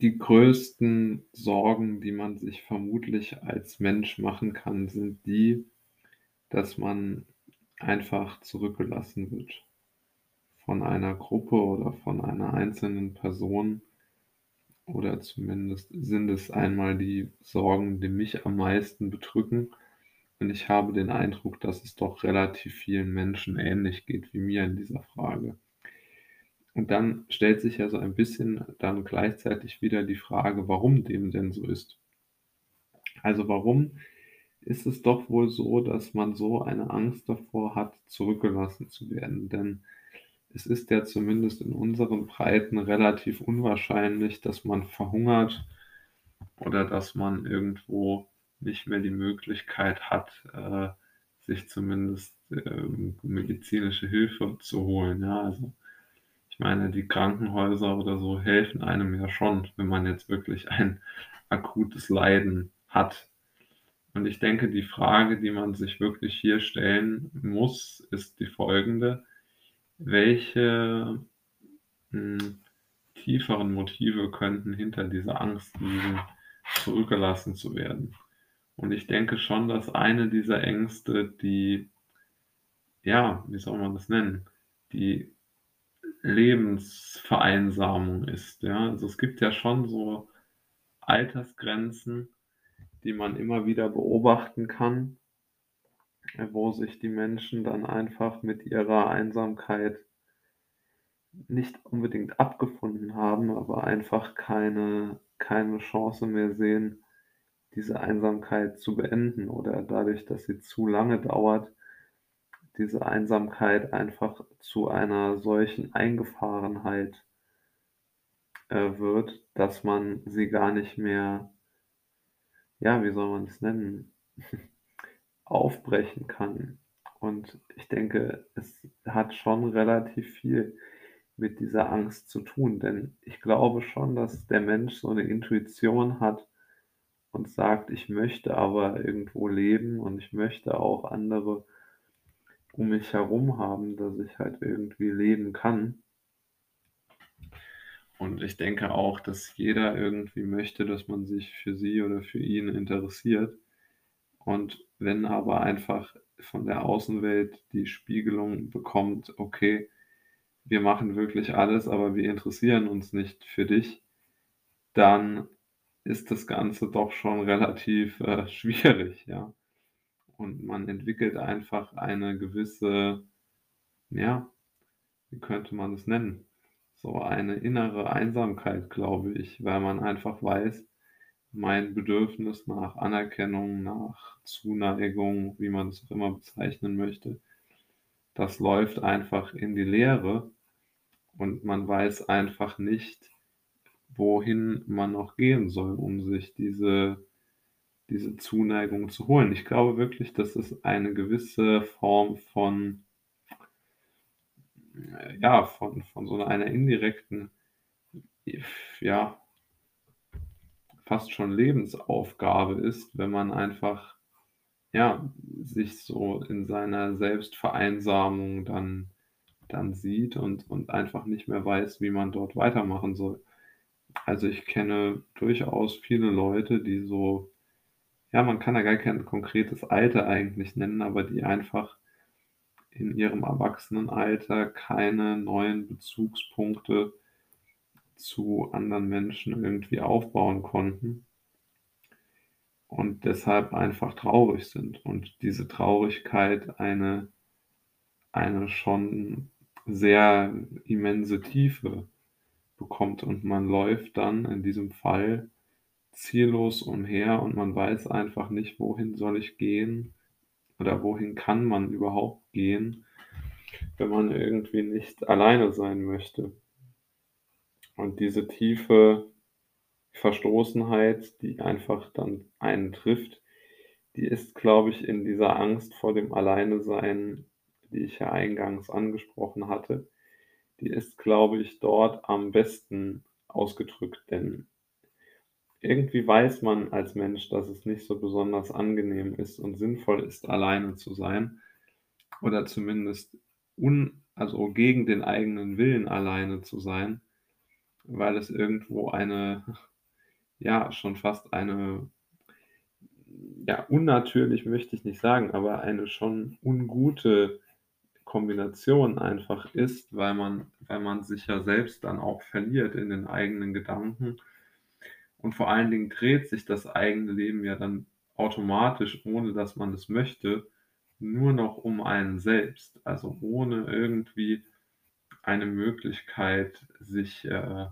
die größten Sorgen, die man sich vermutlich als Mensch machen kann, sind die, dass man einfach zurückgelassen wird von einer Gruppe oder von einer einzelnen Person. Oder zumindest sind es einmal die Sorgen, die mich am meisten bedrücken. Und ich habe den Eindruck, dass es doch relativ vielen Menschen ähnlich geht wie mir in dieser Frage. Und dann stellt sich ja so ein bisschen dann gleichzeitig wieder die Frage, warum dem denn so ist. Also warum ist es doch wohl so, dass man so eine Angst davor hat, zurückgelassen zu werden? Denn es ist ja zumindest in unseren Breiten relativ unwahrscheinlich, dass man verhungert oder dass man irgendwo nicht mehr die Möglichkeit hat, äh, sich zumindest äh, medizinische Hilfe zu holen. Ja, also ich meine, die Krankenhäuser oder so helfen einem ja schon, wenn man jetzt wirklich ein akutes Leiden hat. Und ich denke, die Frage, die man sich wirklich hier stellen muss, ist die folgende. Welche mh, hm, tieferen Motive könnten hinter dieser Angst liegen, zurückgelassen zu werden? Und ich denke schon, dass eine dieser Ängste die, ja, wie soll man das nennen, die Lebensvereinsamung ist. Ja? Also es gibt ja schon so Altersgrenzen, die man immer wieder beobachten kann, wo sich die Menschen dann einfach mit ihrer Einsamkeit nicht unbedingt abgefunden haben, aber einfach keine, keine Chance mehr sehen, diese Einsamkeit zu beenden oder dadurch, dass sie zu lange dauert, diese Einsamkeit einfach zu einer solchen Eingefahrenheit äh, wird, dass man sie gar nicht mehr, ja, wie soll man es nennen, aufbrechen kann. Und ich denke, es hat schon relativ viel mit dieser Angst zu tun, denn ich glaube schon, dass der Mensch so eine Intuition hat und sagt, ich möchte aber irgendwo leben und ich möchte auch andere um mich herum haben, dass ich halt irgendwie leben kann. Und ich denke auch, dass jeder irgendwie möchte, dass man sich für sie oder für ihn interessiert. Und wenn aber einfach von der Außenwelt die Spiegelung bekommt, okay, wir machen wirklich alles, aber wir interessieren uns nicht für dich, dann ist das Ganze doch schon relativ äh, schwierig, ja und man entwickelt einfach eine gewisse, ja, wie könnte man es nennen? So eine innere Einsamkeit, glaube ich, weil man einfach weiß, mein Bedürfnis nach Anerkennung, nach Zuneigung, wie man es auch immer bezeichnen möchte, das läuft einfach in die Leere und man weiß einfach nicht, wohin man noch gehen soll, um sich diese diese Zuneigung zu holen. Ich glaube wirklich, dass es eine gewisse Form von, ja, von, von so einer indirekten, ja, fast schon Lebensaufgabe ist, wenn man einfach, ja, sich so in seiner Selbstvereinsamung dann, dann sieht und, und einfach nicht mehr weiß, wie man dort weitermachen soll. Also ich kenne durchaus viele Leute, die so ja, man kann da gar kein konkretes Alter eigentlich nennen, aber die einfach in ihrem Erwachsenenalter keine neuen Bezugspunkte zu anderen Menschen irgendwie aufbauen konnten und deshalb einfach traurig sind. Und diese Traurigkeit eine, eine schon sehr immense Tiefe bekommt und man läuft dann in diesem Fall ziellos umher und man weiß einfach nicht, wohin soll ich gehen oder wohin kann man überhaupt gehen, wenn man irgendwie nicht alleine sein möchte. Und diese tiefe Verstoßenheit, die einfach dann einen trifft, die ist, glaube ich, in dieser Angst vor dem Alleinesein, die ich ja eingangs angesprochen hatte, die ist, glaube ich, dort am besten ausgedrückt, denn irgendwie weiß man als Mensch, dass es nicht so besonders angenehm ist und sinnvoll ist, alleine zu sein oder zumindest un, also gegen den eigenen Willen alleine zu sein. weil es irgendwo eine ja, schon fast eine ja, unnatürlich möchte ich nicht sagen, aber eine schon ungute Kombination einfach ist, weil man weil man sich ja selbst dann auch verliert in den eigenen Gedanken. Und vor allen Dingen dreht sich das eigene Leben ja dann automatisch, ohne dass man es möchte, nur noch um einen selbst. Also ohne irgendwie eine Möglichkeit, sich äh,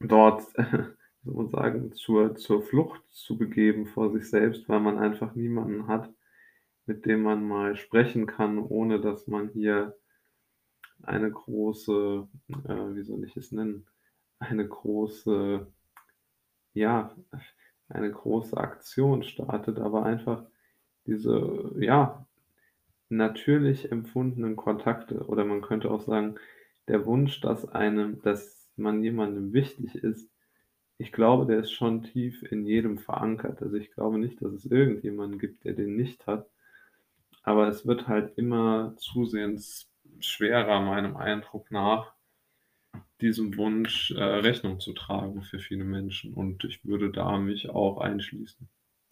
dort, soll man sagen, zur, zur Flucht zu begeben vor sich selbst, weil man einfach niemanden hat, mit dem man mal sprechen kann, ohne dass man hier eine große, äh, wie soll ich es nennen, eine große, ja, eine große Aktion startet, aber einfach diese, ja, natürlich empfundenen Kontakte oder man könnte auch sagen, der Wunsch, dass einem dass man jemandem wichtig ist, ich glaube, der ist schon tief in jedem verankert. Also, ich glaube nicht, dass es irgendjemanden gibt, der den nicht hat. Aber es wird halt immer zusehends schwerer, meinem Eindruck nach, diesem Wunsch, äh, Rechnung zu tragen für viele Menschen und ich würde da mich auch einschließen.